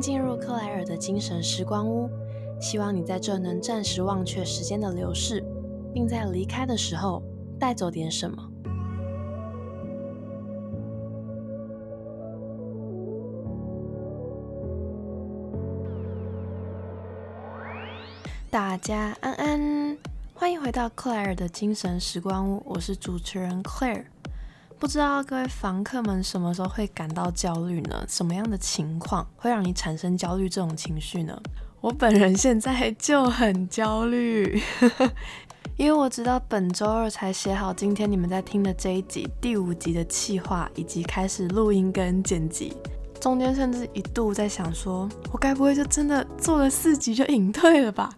进入克莱尔的精神时光屋，希望你在这能暂时忘却时间的流逝，并在离开的时候带走点什么。大家安安，欢迎回到克莱尔的精神时光屋，我是主持人 Claire。不知道各位房客们什么时候会感到焦虑呢？什么样的情况会让你产生焦虑这种情绪呢？我本人现在就很焦虑，因为我知道本周二才写好今天你们在听的这一集第五集的企划，以及开始录音跟剪辑，中间甚至一度在想说，我该不会就真的做了四集就隐退了吧？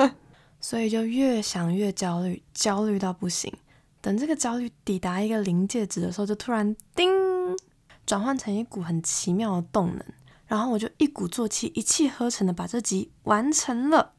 所以就越想越焦虑，焦虑到不行。等这个焦虑抵达一个临界值的时候，就突然叮，转换成一股很奇妙的动能，然后我就一鼓作气、一气呵成的把这集完成了。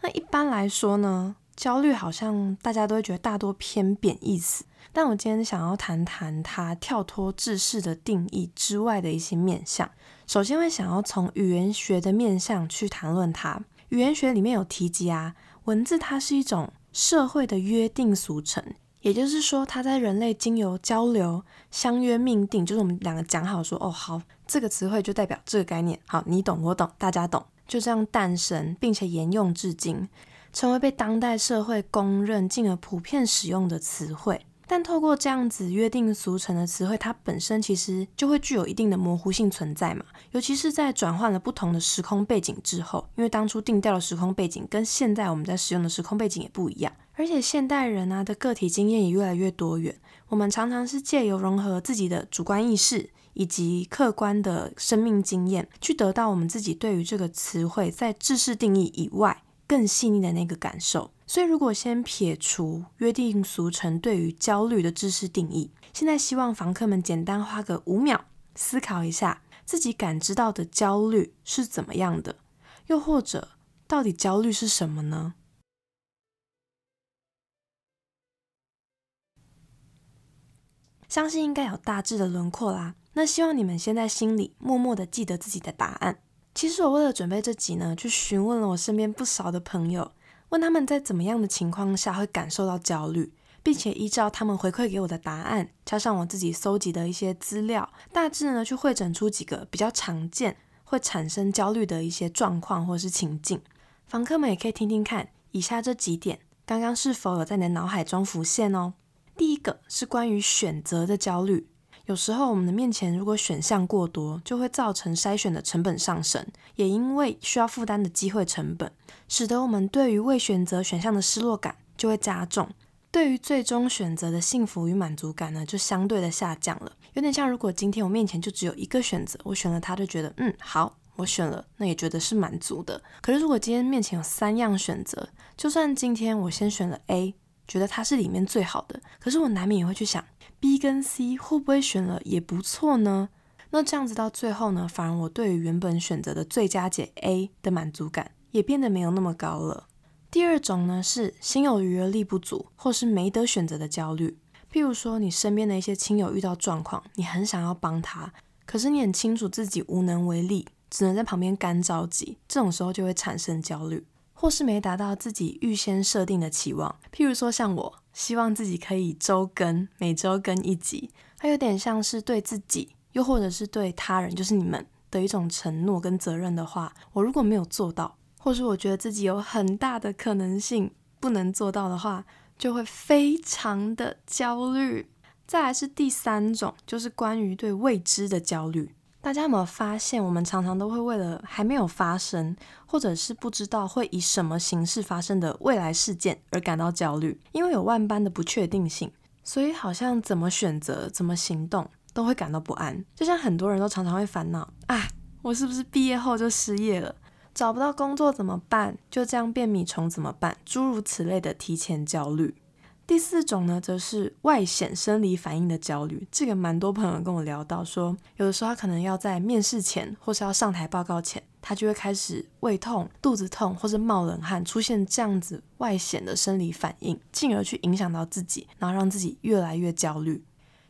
那一般来说呢，焦虑好像大家都会觉得大多偏贬义词，但我今天想要谈谈它跳脱知识的定义之外的一些面向。首先会想要从语言学的面向去谈论它。语言学里面有提及啊，文字它是一种社会的约定俗成。也就是说，它在人类经由交流、相约、命定，就是我们两个讲好说，哦，好，这个词汇就代表这个概念，好，你懂我懂，大家懂，就这样诞生，并且沿用至今，成为被当代社会公认、进而普遍使用的词汇。但透过这样子约定俗成的词汇，它本身其实就会具有一定的模糊性存在嘛。尤其是在转换了不同的时空背景之后，因为当初定调的时空背景跟现在我们在使用的时空背景也不一样，而且现代人啊的个体经验也越来越多元。我们常常是借由融合自己的主观意识以及客观的生命经验，去得到我们自己对于这个词汇在知识定义以外更细腻的那个感受。所以，如果先撇除约定俗成对于焦虑的知识定义，现在希望房客们简单花个五秒思考一下，自己感知到的焦虑是怎么样的，又或者到底焦虑是什么呢？相信应该有大致的轮廓啦。那希望你们先在心里默默的记得自己的答案。其实我为了准备这集呢，去询问了我身边不少的朋友。问他们在怎么样的情况下会感受到焦虑，并且依照他们回馈给我的答案，加上我自己搜集的一些资料，大致呢去汇整出几个比较常见会产生焦虑的一些状况或是情境。房客们也可以听听看，以下这几点刚刚是否有在你的脑海中浮现哦。第一个是关于选择的焦虑。有时候我们的面前如果选项过多，就会造成筛选的成本上升，也因为需要负担的机会成本，使得我们对于未选择选项的失落感就会加重，对于最终选择的幸福与满足感呢，就相对的下降了。有点像如果今天我面前就只有一个选择，我选了它就觉得嗯好，我选了，那也觉得是满足的。可是如果今天面前有三样选择，就算今天我先选了 A，觉得它是里面最好的，可是我难免也会去想。B 跟 C 会不会选了也不错呢？那这样子到最后呢，反而我对于原本选择的最佳解 A 的满足感也变得没有那么高了。第二种呢是心有余而力不足，或是没得选择的焦虑。譬如说你身边的一些亲友遇到状况，你很想要帮他，可是你很清楚自己无能为力，只能在旁边干着急，这种时候就会产生焦虑。或是没达到自己预先设定的期望，譬如说像我希望自己可以周更，每周更一集，它有点像是对自己，又或者是对他人，就是你们的一种承诺跟责任的话，我如果没有做到，或是我觉得自己有很大的可能性不能做到的话，就会非常的焦虑。再来是第三种，就是关于对未知的焦虑。大家有没有发现，我们常常都会为了还没有发生，或者是不知道会以什么形式发生的未来事件而感到焦虑？因为有万般的不确定性，所以好像怎么选择、怎么行动都会感到不安。就像很多人都常常会烦恼：啊，我是不是毕业后就失业了？找不到工作怎么办？就这样变米虫怎么办？诸如此类的提前焦虑。第四种呢，则是外显生理反应的焦虑。这个蛮多朋友跟我聊到，说有的时候他可能要在面试前，或是要上台报告前，他就会开始胃痛、肚子痛，或是冒冷汗，出现这样子外显的生理反应，进而去影响到自己，然后让自己越来越焦虑。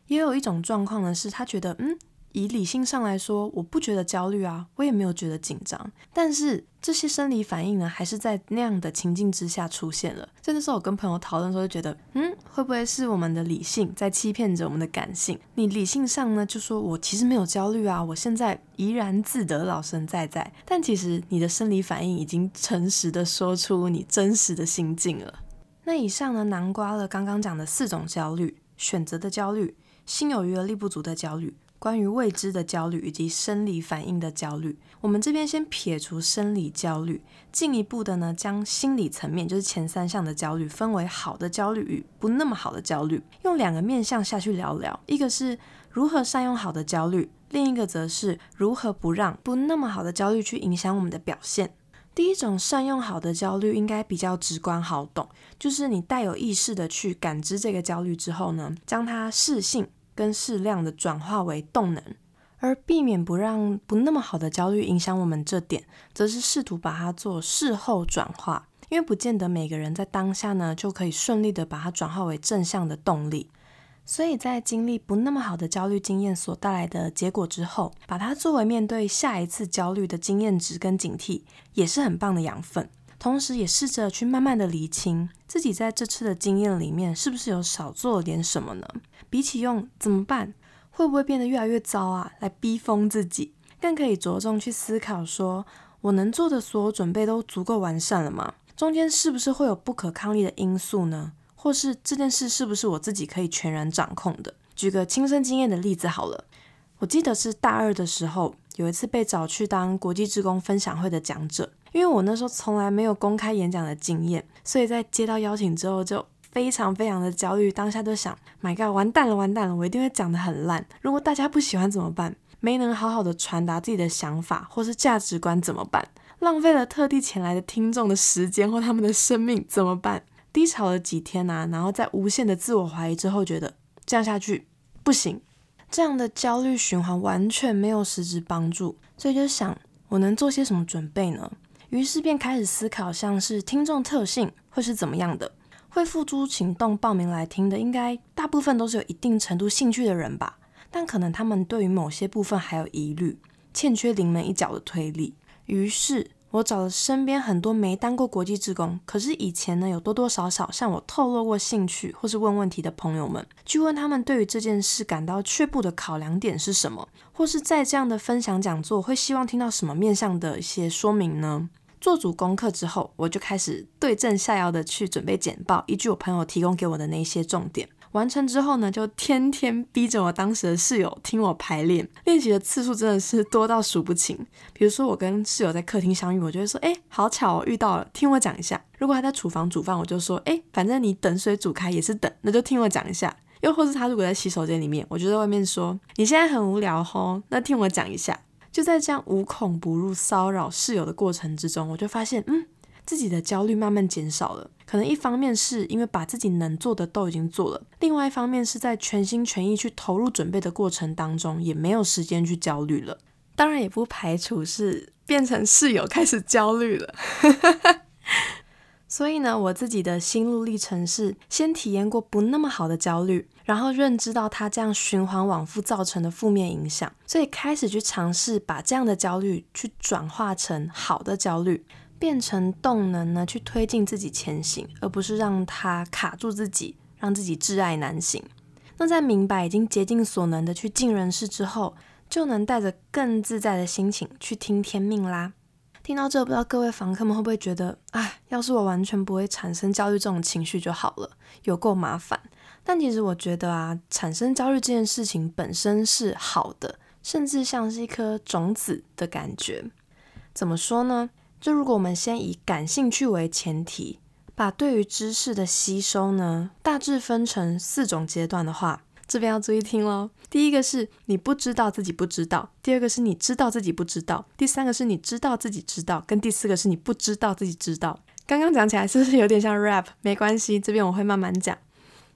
也有一种状况呢，是他觉得，嗯，以理性上来说，我不觉得焦虑啊，我也没有觉得紧张。但是这些生理反应呢，还是在那样的情境之下出现了。这时候我跟朋友讨论的时候，就觉得，嗯，会不会是我们的理性在欺骗着我们的感性？你理性上呢，就说我其实没有焦虑啊，我现在怡然自得，老神在在。但其实你的生理反应已经诚实的说出你真实的心境了。那以上呢，囊括了刚刚讲的四种焦虑：选择的焦虑、心有余而力不足的焦虑。关于未知的焦虑以及生理反应的焦虑，我们这边先撇除生理焦虑，进一步的呢，将心理层面，就是前三项的焦虑，分为好的焦虑与不那么好的焦虑，用两个面向下去聊聊，一个是如何善用好的焦虑，另一个则是如何不让不那么好的焦虑去影响我们的表现。第一种善用好的焦虑应该比较直观好懂，就是你带有意识的去感知这个焦虑之后呢，将它适性。跟适量的转化为动能，而避免不让不那么好的焦虑影响我们这点，则是试图把它做事后转化，因为不见得每个人在当下呢就可以顺利的把它转化为正向的动力，所以在经历不那么好的焦虑经验所带来的结果之后，把它作为面对下一次焦虑的经验值跟警惕，也是很棒的养分。同时，也试着去慢慢的理清自己在这次的经验里面是不是有少做了点什么呢？比起用怎么办，会不会变得越来越糟啊，来逼疯自己，更可以着重去思考，说我能做的所有准备都足够完善了吗？中间是不是会有不可抗力的因素呢？或是这件事是不是我自己可以全然掌控的？举个亲身经验的例子好了，我记得是大二的时候，有一次被找去当国际职工分享会的讲者。因为我那时候从来没有公开演讲的经验，所以在接到邀请之后就非常非常的焦虑。当下就想，My God，完蛋了，完蛋了，我一定会讲得很烂。如果大家不喜欢怎么办？没能好好的传达自己的想法或是价值观怎么办？浪费了特地前来的听众的时间或他们的生命怎么办？低潮了几天呐，然后在无限的自我怀疑之后，觉得这样下去不行，这样的焦虑循环完全没有实质帮助，所以就想，我能做些什么准备呢？于是便开始思考，像是听众特性会是怎么样的？会付诸行动报名来听的，应该大部分都是有一定程度兴趣的人吧？但可能他们对于某些部分还有疑虑，欠缺临门一脚的推力。于是我找了身边很多没当过国际职工，可是以前呢有多多少少向我透露过兴趣或是问问题的朋友们，去问他们对于这件事感到却步的考量点是什么，或是在这样的分享讲座会希望听到什么面向的一些说明呢？做足功课之后，我就开始对症下药的去准备简报，依据我朋友提供给我的那些重点。完成之后呢，就天天逼着我当时的室友听我排练，练习的次数真的是多到数不清。比如说我跟室友在客厅相遇，我就会说：“哎，好巧哦，遇到了，听我讲一下。”如果他在厨房煮饭，我就说：“哎，反正你等水煮开也是等，那就听我讲一下。”又或是他如果在洗手间里面，我就在外面说：“你现在很无聊吼，那听我讲一下。”就在这样无孔不入骚扰室友的过程之中，我就发现，嗯，自己的焦虑慢慢减少了。可能一方面是因为把自己能做的都已经做了，另外一方面是在全心全意去投入准备的过程当中，也没有时间去焦虑了。当然，也不排除是变成室友开始焦虑了。所以呢，我自己的心路历程是先体验过不那么好的焦虑，然后认知到它这样循环往复造成的负面影响，所以开始去尝试把这样的焦虑去转化成好的焦虑，变成动能呢，去推进自己前行，而不是让它卡住自己，让自己挚爱难行。那在明白已经竭尽所能的去尽人事之后，就能带着更自在的心情去听天命啦。听到这，不知道各位房客们会不会觉得，哎，要是我完全不会产生焦虑这种情绪就好了，有够麻烦。但其实我觉得啊，产生焦虑这件事情本身是好的，甚至像是一颗种子的感觉。怎么说呢？就如果我们先以感兴趣为前提，把对于知识的吸收呢，大致分成四种阶段的话。这边要注意听喽。第一个是你不知道自己不知道，第二个是你知道自己不知道，第三个是你知道自己知道，跟第四个是你不知道自己知道。刚刚讲起来是不是有点像 rap？没关系，这边我会慢慢讲。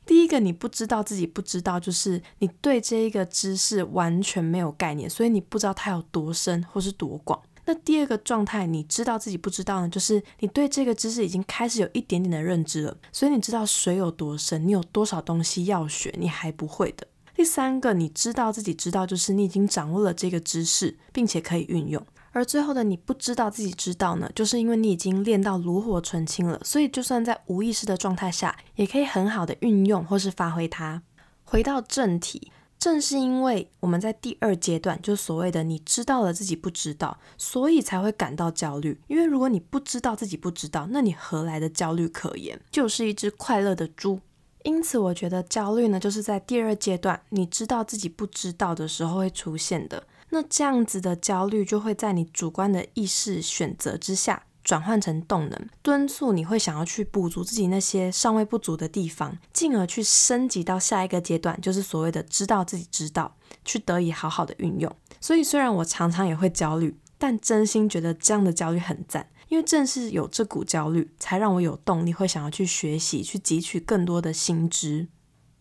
第一个你不知道自己不知道，就是你对这一个知识完全没有概念，所以你不知道它有多深或是多广。那第二个状态，你知道自己不知道呢，就是你对这个知识已经开始有一点点的认知了，所以你知道水有多深，你有多少东西要学，你还不会的。第三个，你知道自己知道，就是你已经掌握了这个知识，并且可以运用。而最后的你不知道自己知道呢，就是因为你已经练到炉火纯青了，所以就算在无意识的状态下，也可以很好的运用或是发挥它。回到正题。正是因为我们在第二阶段，就所谓的你知道了自己不知道，所以才会感到焦虑。因为如果你不知道自己不知道，那你何来的焦虑可言？就是一只快乐的猪。因此，我觉得焦虑呢，就是在第二阶段你知道自己不知道的时候会出现的。那这样子的焦虑就会在你主观的意识选择之下。转换成动能，敦促你会想要去补足自己那些尚未不足的地方，进而去升级到下一个阶段，就是所谓的知道自己知道，去得以好好的运用。所以虽然我常常也会焦虑，但真心觉得这样的焦虑很赞，因为正是有这股焦虑，才让我有动力会想要去学习，去汲取更多的新知。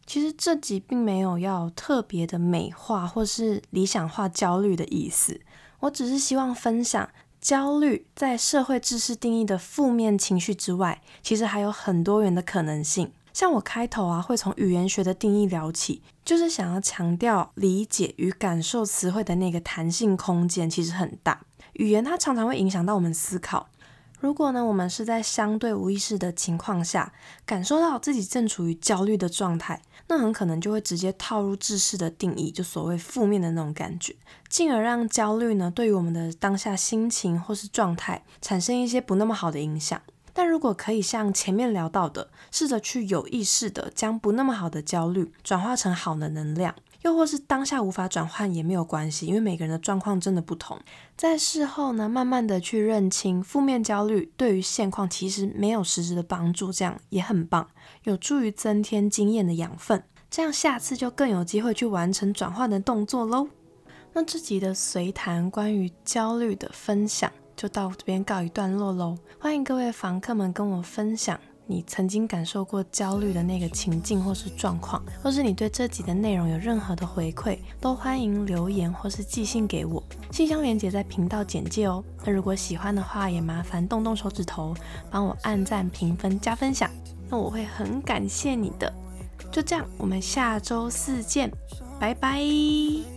其实这集并没有要特别的美化或是理想化焦虑的意思，我只是希望分享。焦虑在社会知识定义的负面情绪之外，其实还有很多元的可能性。像我开头啊，会从语言学的定义聊起，就是想要强调理解与感受词汇的那个弹性空间其实很大。语言它常常会影响到我们思考。如果呢，我们是在相对无意识的情况下，感受到自己正处于焦虑的状态，那很可能就会直接套入知识的定义，就所谓负面的那种感觉，进而让焦虑呢，对于我们的当下心情或是状态产生一些不那么好的影响。但如果可以像前面聊到的，试着去有意识的将不那么好的焦虑转化成好的能量。又或是当下无法转换也没有关系，因为每个人的状况真的不同。在事后呢，慢慢的去认清负面焦虑对于现况其实没有实质的帮助，这样也很棒，有助于增添经验的养分。这样下次就更有机会去完成转换的动作喽。那这集的随谈关于焦虑的分享就到这边告一段落喽。欢迎各位房客们跟我分享。你曾经感受过焦虑的那个情境或是状况，或是你对这集的内容有任何的回馈，都欢迎留言或是寄信给我，信箱连接在频道简介哦。那如果喜欢的话，也麻烦动动手指头帮我按赞、评分、加分享，那我会很感谢你的。就这样，我们下周四见，拜拜。